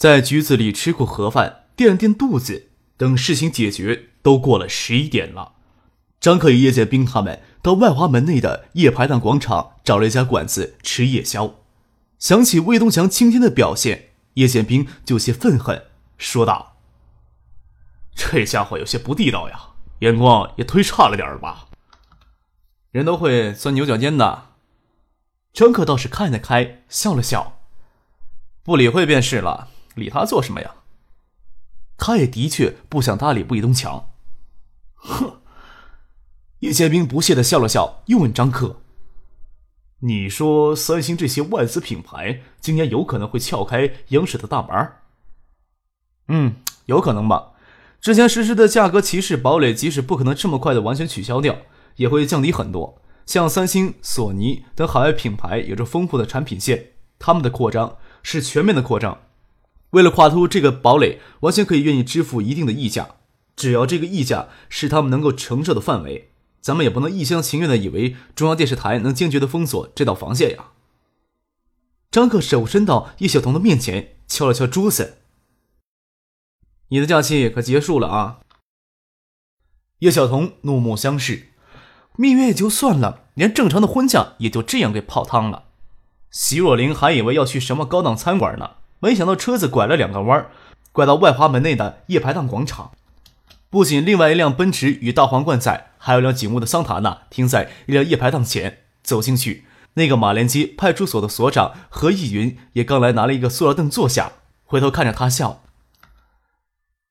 在局子里吃过盒饭，垫垫肚子，等事情解决，都过了十一点了。张克与叶剑兵他们到外华门内的夜排档广场找了一家馆子吃夜宵。想起魏东强今天的表现，叶剑兵就有些愤恨，说道：“这家伙有些不地道呀，眼光也忒差了点吧？人都会钻牛角尖的。”张克倒是看得开，笑了笑，不理会便是了。理他做什么呀？他也的确不想搭理魏东强。哼！叶剑兵不屑的笑了笑，又问张克：“你说三星这些外资品牌今年有可能会撬开央视的大门？”“嗯，有可能吧。之前实施的价格歧视堡垒，即使不可能这么快的完全取消掉，也会降低很多。像三星、索尼等海外品牌有着丰富的产品线，他们的扩张是全面的扩张。”为了跨出这个堡垒，完全可以愿意支付一定的溢价，只要这个溢价是他们能够承受的范围，咱们也不能一厢情愿的以为中央电视台能坚决的封锁这道防线呀。张克手伸到叶晓彤的面前，敲了敲桌子：“你的假期可结束了啊？”叶晓彤怒目相视，蜜月也就算了，连正常的婚假也就这样给泡汤了。席若琳还以为要去什么高档餐馆呢。没想到车子拐了两个弯，拐到外华门内的夜排档广场。不仅另外一辆奔驰与大皇冠在，还有辆警务的桑塔纳停在一辆夜排档前。走进去，那个马连街派出所的所长何义云也刚来，拿了一个塑料凳坐下，回头看着他笑：“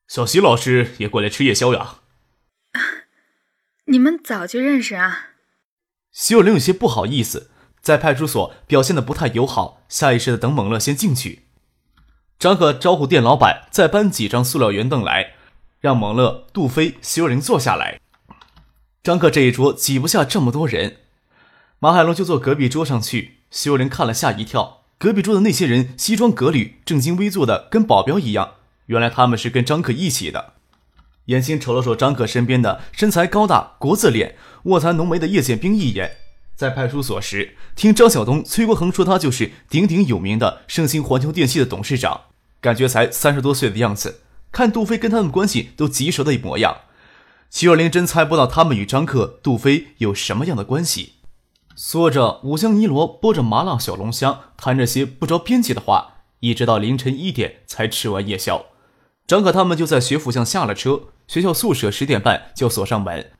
小徐老师也过来吃夜宵呀？”“你们早就认识啊？”徐有灵有些不好意思，在派出所表现的不太友好，下意识的等猛乐先进去。张克招呼店老板再搬几张塑料圆凳来，让蒙乐、杜飞、徐若琳坐下来。张克这一桌挤不下这么多人，马海龙就坐隔壁桌上去。徐若琳看了吓一跳，隔壁桌的那些人西装革履、正襟危坐的，跟保镖一样。原来他们是跟张克一起的。眼睛瞅了瞅张克身边的身材高大、国字脸、卧蚕浓眉的叶剑兵一眼。在派出所时，听张晓东、崔国恒说，他就是鼎鼎有名的盛兴环球电器的董事长。感觉才三十多岁的样子，看杜飞跟他们关系都极熟的模样。齐若琳真猜不到他们与张克、杜飞有什么样的关系。说着五香泥螺，剥着麻辣小龙虾，谈着些不着边际的话，一直到凌晨一点才吃完夜宵。张可他们就在学府巷下了车，学校宿舍十点半就锁上门。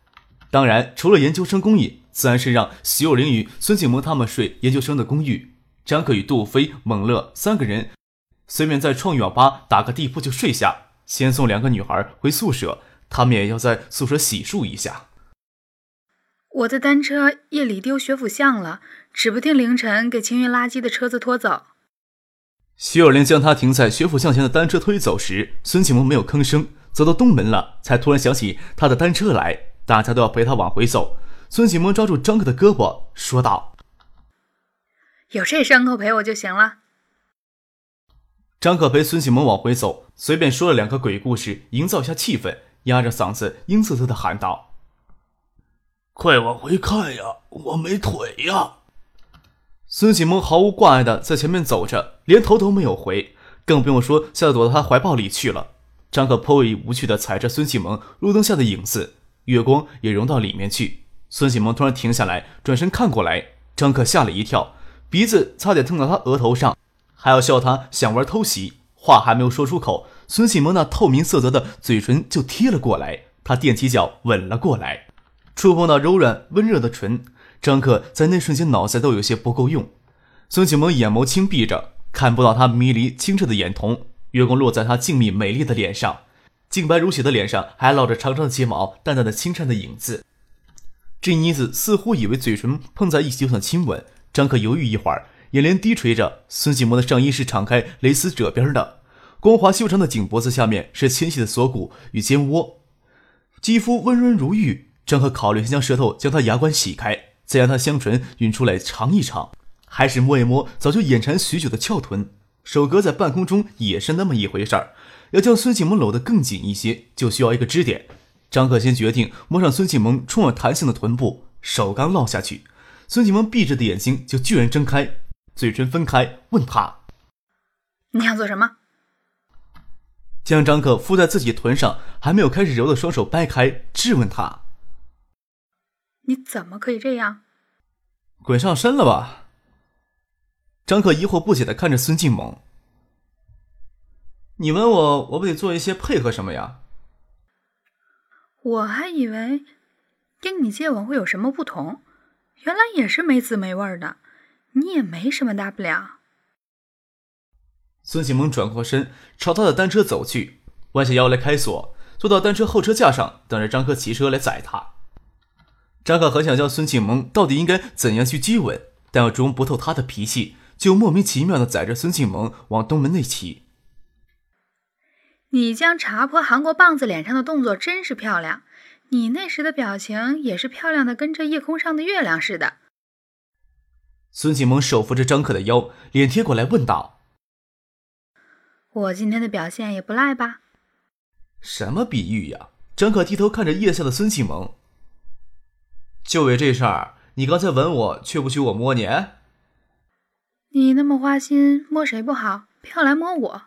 当然，除了研究生公寓，自然是让徐有林与孙景萌他们睡研究生的公寓。张可与杜飞、蒙乐三个人。随便在创意网吧打个地铺就睡下，先送两个女孩回宿舍，他们也要在宿舍洗漱一下。我的单车夜里丢学府巷了，指不定凌晨给清运垃圾的车子拖走。徐有林将他停在学府巷前的单车推走时，孙启萌没有吭声，走到东门了，才突然想起他的单车来，大家都要陪他往回走。孙启萌抓住张克的胳膊，说道：“有这牲口陪我就行了。”张克陪孙启萌往回走，随便说了两个鬼故事，营造一下气氛，压着嗓子阴恻恻的喊道：“快往回看呀，我没腿呀！”孙启萌毫无挂碍的在前面走着，连头都没有回，更不用说吓得躲到他怀抱里去了。张可颇为无趣的踩着孙启萌路灯下的影子，月光也融到里面去。孙启萌突然停下来，转身看过来，张可吓了一跳，鼻子差点蹭到他额头上。还要笑他想玩偷袭，话还没有说出口，孙启萌那透明色泽的嘴唇就贴了过来，他踮起脚吻了过来，触碰到柔软温热的唇，张克在那瞬间脑子都有些不够用。孙启萌眼眸轻闭着，看不到他迷离清澈的眼瞳，月光落在他静谧美丽的脸上，净白如雪的脸上还烙着长长的睫毛，淡淡的清颤的影子。这妮子似乎以为嘴唇碰在一起就算亲吻，张克犹豫一会儿。眼帘低垂着，孙启萌的上衣是敞开蕾丝褶边的，光滑修长的颈脖子下面是纤细的锁骨与肩窝，肌肤温润如玉。张可考虑先将舌头将他牙关洗开，再将他香唇吮出来尝一尝，还是摸一摸早就眼馋许久的翘臀。手搁在半空中也是那么一回事儿。要将孙庆萌搂得更紧一些，就需要一个支点。张可先决定摸上孙启萌充满弹性的臀部，手刚落下去，孙启萌闭着的眼睛就居然睁开，嘴唇分开，问他：“你想做什么？”将张可敷在自己臀上还没有开始揉的双手掰开，质问他：“你怎么可以这样？滚上身了吧？”张可疑惑不解的看着孙静萌：“你问我，我不得做一些配合什么呀？”我还以为跟你接吻会有什么不同，原来也是没滋没味的。你也没什么大不了。孙启萌转过身，朝他的单车走去，弯下腰来开锁，坐到单车后车架上，等着张克骑车来载他。张克很想教孙启萌到底应该怎样去接吻，但又琢磨不透他的脾气，就莫名其妙的载着孙启萌往东门内骑。你将茶泼韩国棒子脸上的动作真是漂亮，你那时的表情也是漂亮的，跟这夜空上的月亮似的。孙启萌手扶着张可的腰，脸贴过来问道：“我今天的表现也不赖吧？”什么比喻呀？张可低头看着腋下的孙启萌，就为这事儿，你刚才吻我，却不许我摸你？你那么花心，摸谁不好，偏要来摸我？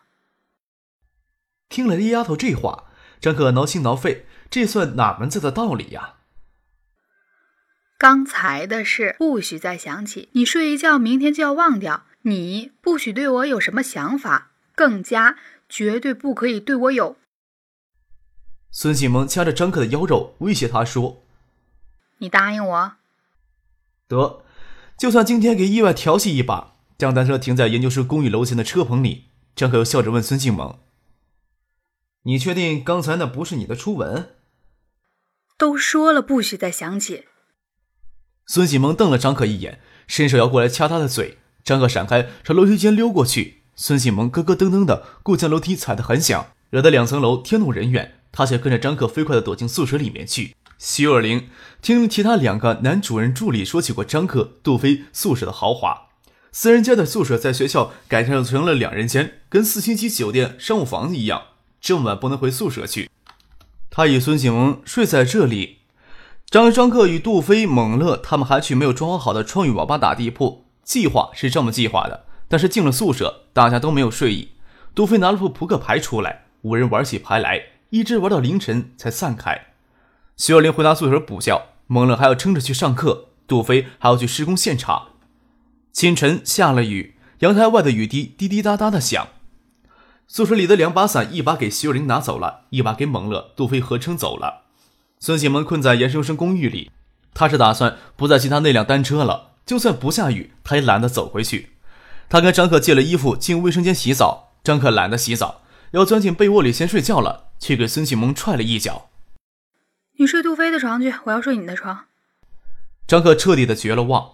听了这丫头这话，张可挠心挠肺，这算哪门子的道理呀？刚才的事不许再想起，你睡一觉，明天就要忘掉。你不许对我有什么想法，更加绝对不可以对我有。孙启萌掐着张克的腰肉，威胁他说：“你答应我，得，就算今天给意外调戏一把，将单车停在研究室公寓楼前的车棚里。”张可又笑着问孙静萌。你确定刚才那不是你的初吻？都说了不许再想起。孙启萌瞪了张可一眼，伸手要过来掐他的嘴。张可闪开，朝楼梯间溜过去。孙启萌咯咯噔噔的故将楼梯踩得很响，惹得两层楼天怒人怨。他却跟着张可飞快的躲进宿舍里面去。徐若琳听其他两个男主任助理说起过张可、杜飞宿舍的豪华，四人间的宿舍在学校改造成了两人间，跟四星级酒店商务房一样。这么晚不能回宿舍去，他与孙景萌睡在这里。张张克与杜飞、猛乐他们还去没有装好的创意网吧打地铺。计划是这么计划的，但是进了宿舍，大家都没有睡意。杜飞拿了副扑克牌出来，五人玩起牌来，一直玩到凌晨才散开。徐小林回到宿舍补觉，猛乐还要撑着去上课，杜飞还要去施工现场。清晨下了雨，阳台外的雨滴滴滴答答的响。宿舍里的两把伞，一把给徐若琳拿走了，一把给蒙了、杜飞合撑走了。孙启萌困在研究生公寓里，他是打算不再骑他那辆单车了。就算不下雨，他也懒得走回去。他跟张可借了衣服进卫生间洗澡，张可懒得洗澡，要钻进被窝里先睡觉了，却给孙启萌踹了一脚：“你睡杜飞的床去，我要睡你的床。”张可彻底的绝了望，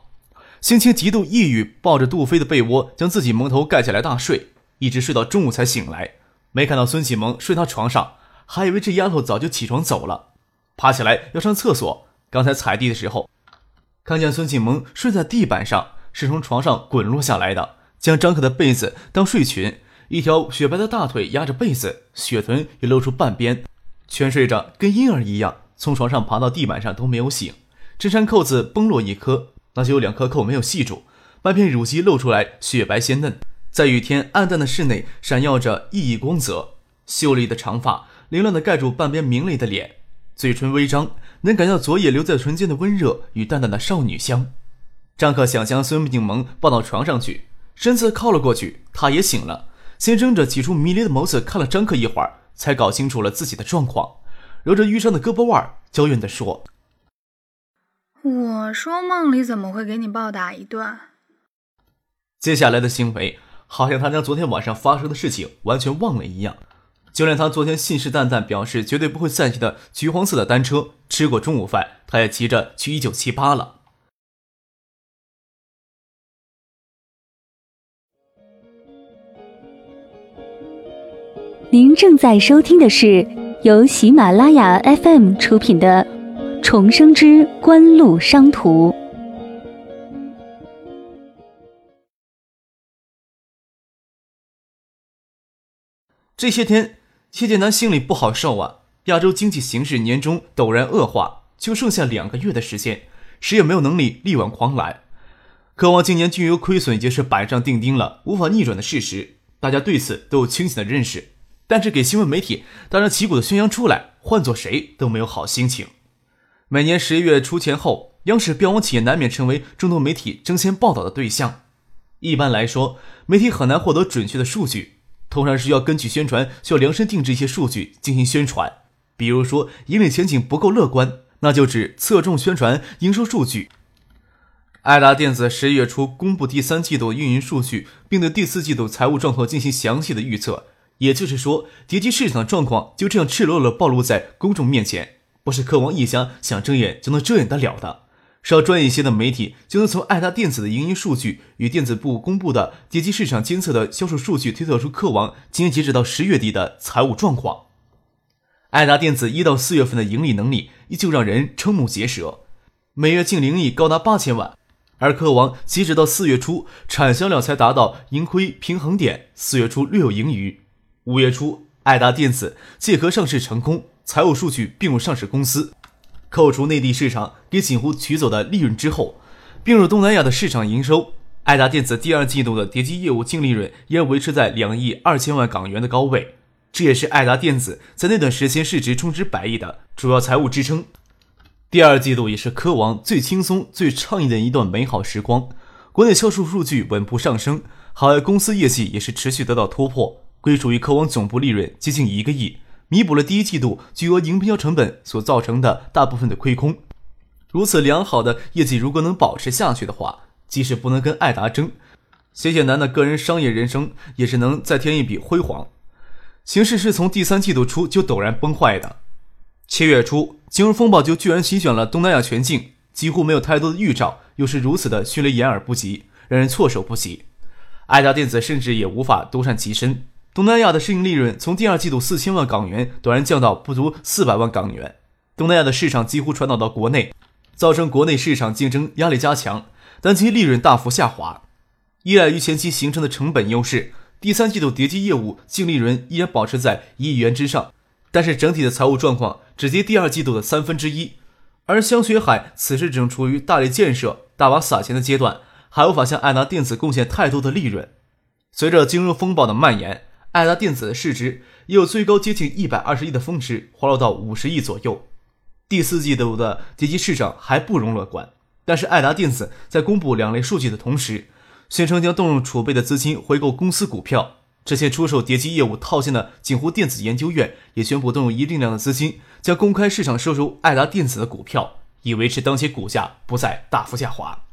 心情极度抑郁，抱着杜飞的被窝，将自己蒙头盖起来大睡。一直睡到中午才醒来，没看到孙启萌睡他床上，还以为这丫头早就起床走了。爬起来要上厕所，刚才踩地的时候，看见孙启萌睡在地板上，是从床上滚落下来的，将张可的被子当睡裙，一条雪白的大腿压着被子，雪臀也露出半边，全睡着跟婴儿一样，从床上爬到地板上都没有醒。衬衫扣子崩落一颗，那就有两颗扣没有系住，半片乳肌露出来，雪白鲜嫩。在雨天暗淡的室内，闪耀着熠熠光泽。秀丽的长发凌乱地盖住半边明丽的脸，嘴唇微张，能感到昨夜留在唇间的温热与淡淡的少女香。张克想将孙炳萌抱到床上去，身子靠了过去，他也醒了，先睁着起初迷离的眸子看了张克一会儿，才搞清楚了自己的状况，揉着淤伤的胳膊腕，娇怨地说：“我说梦里怎么会给你暴打一顿？”接下来的行为。好像他将昨天晚上发生的事情完全忘了一样，就连他昨天信誓旦旦表示绝对不会再骑的橘黄色的单车，吃过中午饭，他也骑着去一九七八了。您正在收听的是由喜马拉雅 FM 出品的《重生之官路商途》。这些天，谢剑南心里不好受啊。亚洲经济形势年中陡然恶化，就剩下两个月的时间，谁也没有能力力挽狂澜。渴望今年军油亏损已经是板上钉钉了，无法逆转的事实，大家对此都有清醒的认识。但是给新闻媒体大张旗鼓的宣扬出来，换做谁都没有好心情。每年十一月初前后，央视标王企业难免成为众多媒体争先报道的对象。一般来说，媒体很难获得准确的数据，通常是要根据宣传，需要量身定制一些数据进行宣传。比如说，盈利前景不够乐观，那就只侧重宣传营收数据。爱达电子十一月初公布第三季度运营数据，并对第四季度财务状况进行详细的预测。也就是说，叠机市场的状况就这样赤裸裸暴露在公众面前，不是科王一家想睁眼就能睁眼得了的。稍专业一些的媒体就能从爱达电子的营运数据与电子部公布的叠机市场监测的销售数据推测出科王今年截止到十月底的财务状况。爱达电子一到四月份的盈利能力依旧让人瞠目结舌，每月净盈利高达八千万，而科王截止到四月初产销量才达到盈亏平衡点，四月初略有盈余。五月初，爱达电子借壳上市成功，财务数据并入上市公司。扣除内地市场给锦湖取走的利润之后，并入东南亚的市场营收，爱达电子第二季度的叠机业务净利润依然维持在两亿二千万港元的高位，这也是爱达电子在那段时间市值冲至百亿的主要财务支撑。第二季度也是科王最轻松、最畅意的一段美好时光，国内销售数据稳步上升，海外公司业绩也是持续得到突破。归属于科王总部利润接近一个亿，弥补了第一季度巨额营销成本所造成的大部分的亏空。如此良好的业绩，如果能保持下去的话，即使不能跟爱达争，谢谢南的个人商业人生也是能再添一笔辉煌。形势是从第三季度初就陡然崩坏的。七月初，金融风暴就居然席卷了东南亚全境，几乎没有太多的预兆，又是如此的迅雷掩耳不及，让人措手不及。爱达电子甚至也无法独善其身。东南亚的市盈利润从第二季度四千万港元陡然降到不足四百万港元，东南亚的市场几乎传导到国内，造成国内市场竞争压力加强，但其利润大幅下滑。依赖于前期形成的成本优势，第三季度叠机业务净利润依然保持在一亿元之上，但是整体的财务状况只及第二季度的三分之一。而香雪海此时正处于大力建设、大把撒钱的阶段，还无法向爱达电子贡献太多的利润。随着金融风暴的蔓延，爱达电子的市值也有最高接近一百二十亿的峰值，滑落到五十亿左右。第四季度的叠机市场还不容乐观，但是爱达电子在公布两类数据的同时，宣称将动用储备的资金回购公司股票。之前出售叠机业务套现的锦湖电子研究院也宣布动用一定量的资金，将公开市场售出爱达电子的股票，以维持当前股价不再大幅下滑。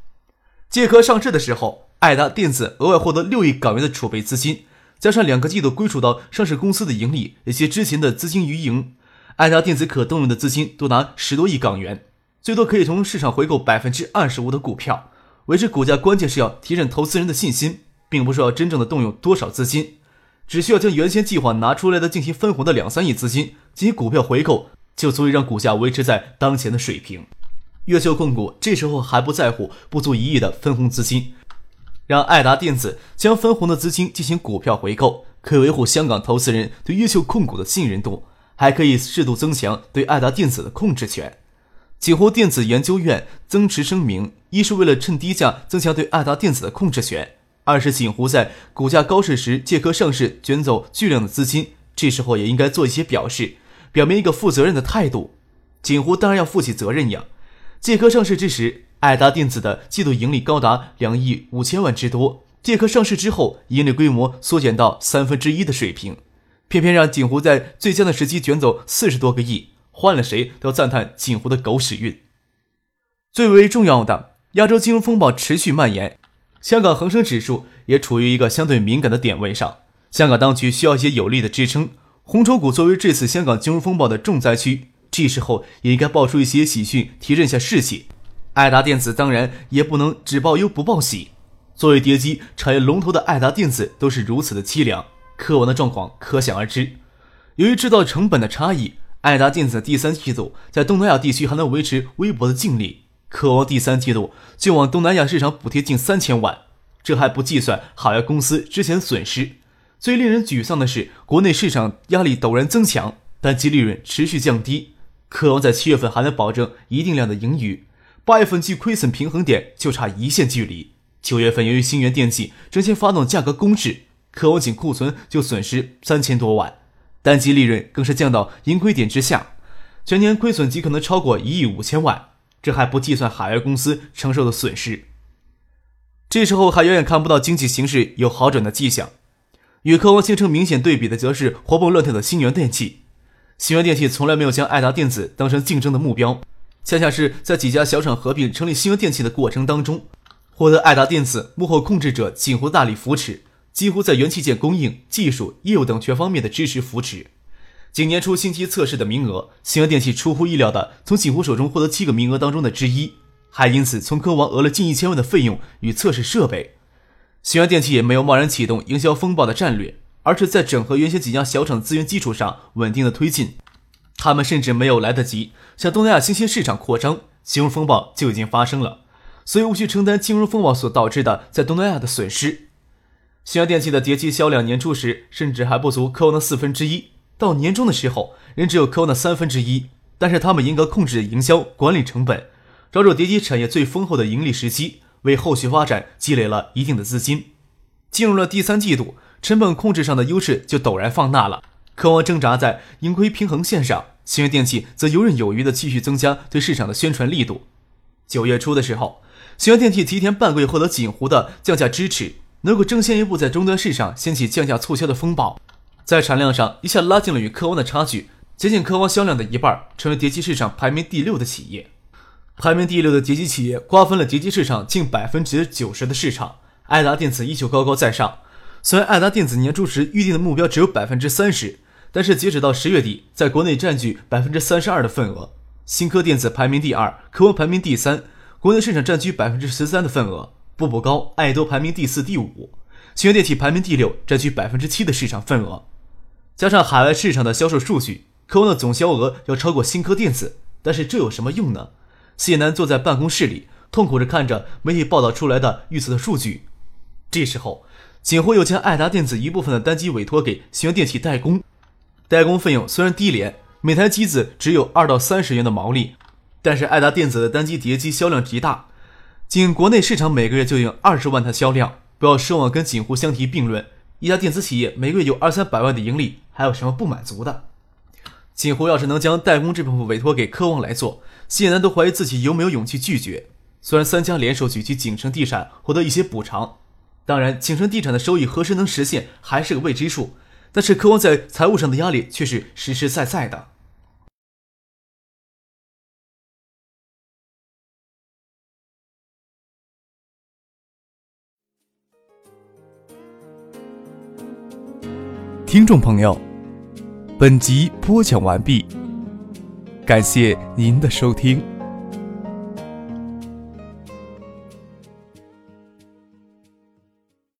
借壳上市的时候，爱达电子额外获得六亿港元的储备资金。加上两个季度归属到上市公司的盈利以及之前的资金余盈，爱达电子可动用的资金多达十多亿港元，最多可以从市场回购百分之二十五的股票，维持股价。关键是要提振投资人的信心，并不是要真正的动用多少资金，只需要将原先计划拿出来的进行分红的两三亿资金进行股票回购，就足以让股价维持在当前的水平。越秀控股这时候还不在乎不足一亿的分红资金。让爱达电子将分红的资金进行股票回购，可以维护香港投资人对越秀控股的信任度，还可以适度增强对爱达电子的控制权。锦湖电子研究院增持声明：一是为了趁低价增强对爱达电子的控制权；二是锦湖在股价高市时借壳上市，卷走巨量的资金，这时候也应该做一些表示，表明一个负责任的态度。锦湖当然要负起责任呀！借壳上市之时。爱达电子的季度盈利高达两亿五千万之多，借壳上市之后，盈利规模缩减到三分之一的水平，偏偏让锦湖在最佳的时机卷走四十多个亿，换了谁都赞叹锦湖的狗屎运。最为重要的，亚洲金融风暴持续蔓延，香港恒生指数也处于一个相对敏感的点位上，香港当局需要一些有力的支撑。红筹股作为这次香港金融风暴的重灾区，这时候也应该爆出一些喜讯，提振一下士气。爱达电子当然也不能只报忧不报喜，作为叠机产业龙头的爱达电子都是如此的凄凉，科王的状况可想而知。由于制造成本的差异，爱达电子第三季度在东南亚地区还能维持微薄的净利，渴望第三季度就往东南亚市场补贴近三千万。这还不计算海外公司之前损失。最令人沮丧的是，国内市场压力陡然增强，单机利润持续降低。渴望在七月份还能保证一定量的盈余，八月份距亏损平衡点就差一线距离。九月份由于新源电器直接发动价格攻势，渴望仅库存就损失三千多万，单机利润更是降到盈亏点之下，全年亏损极可能超过一亿五千万。这还不计算海外公司承受的损失。这时候还远远看不到经济形势有好转的迹象。与科王形成明显对比的，则是活蹦乱跳的新源电器。新源电器从来没有将爱达电子当成竞争的目标，恰恰是在几家小厂合并成立新源电器的过程当中，获得爱达电子幕后控制者锦湖大力扶持，几乎在元器件供应、技术、业务等全方面的支持扶持。仅年初新机测试的名额，新源电器出乎意料的从锦湖手中获得七个名额当中的之一，还因此从科王讹了近一千万的费用与测试设备。新源电器也没有贸然启动营销风暴的战略，而是在整合原先几家小厂资源基础上稳定的推进。他们甚至没有来得及向东南亚新兴市场扩张，金融风暴就已经发生了，所以无需承担金融风暴所导致的在东南亚的损失。新源电器的碟机销量年初时甚至还不足科王的四分之一，到年终的时候仍只有科王的三分之一。但是他们严格控制营销管理成本，抓住碟机产业最丰厚的盈利时期。为后续发展积累了一定的资金，进入了第三季度，成本控制上的优势就陡然放大了。渴望挣扎在盈亏平衡线上，新源电器则游刃有余地继续增加对市场的宣传力度。九月初的时候，新源电器提前半个月获得锦湖的降价支持，能够争先一步在终端市场掀起降价促销的风暴，在产量上一下拉近了与科王的差距，接近科王销量的一半，成为碟机市场排名第六的企业。排名第六的碟机企业瓜分了碟机市场近百分之九十的市场，爱达电子依旧高高在上。虽然爱达电子年初时预定的目标只有百分之三十，但是截止到十月底，在国内占据百分之三十二的份额。新科电子排名第二，科王排名第三，国内市场占据百分之十三的份额。步步高、爱多排名第四、第五，新源电器排名第六，占据百分之七的市场份额。加上海外市场的销售数据，科王的总销额要超过新科电子，但是这有什么用呢？谢楠坐在办公室里，痛苦着看着媒体报道出来的预测的数据。这时候，锦湖又将爱达电子一部分的单机委托给新源电器代工，代工费用虽然低廉，每台机子只有二到三十元的毛利，但是爱达电子的单机碟机销量极大，仅国内市场每个月就有二十万台销量。不要奢望跟锦湖相提并论，一家电子企业每个月有二三百万的盈利，还有什么不满足的？锦湖要是能将代工这部分委托给科旺来做。谢楠都怀疑自己有没有勇气拒绝。虽然三家联手举起景城地产获得一些补偿，当然景城地产的收益何时能实现还是个未知数。但是科王在财务上的压力却是实实在在的。听众朋友，本集播讲完毕。感谢您的收听。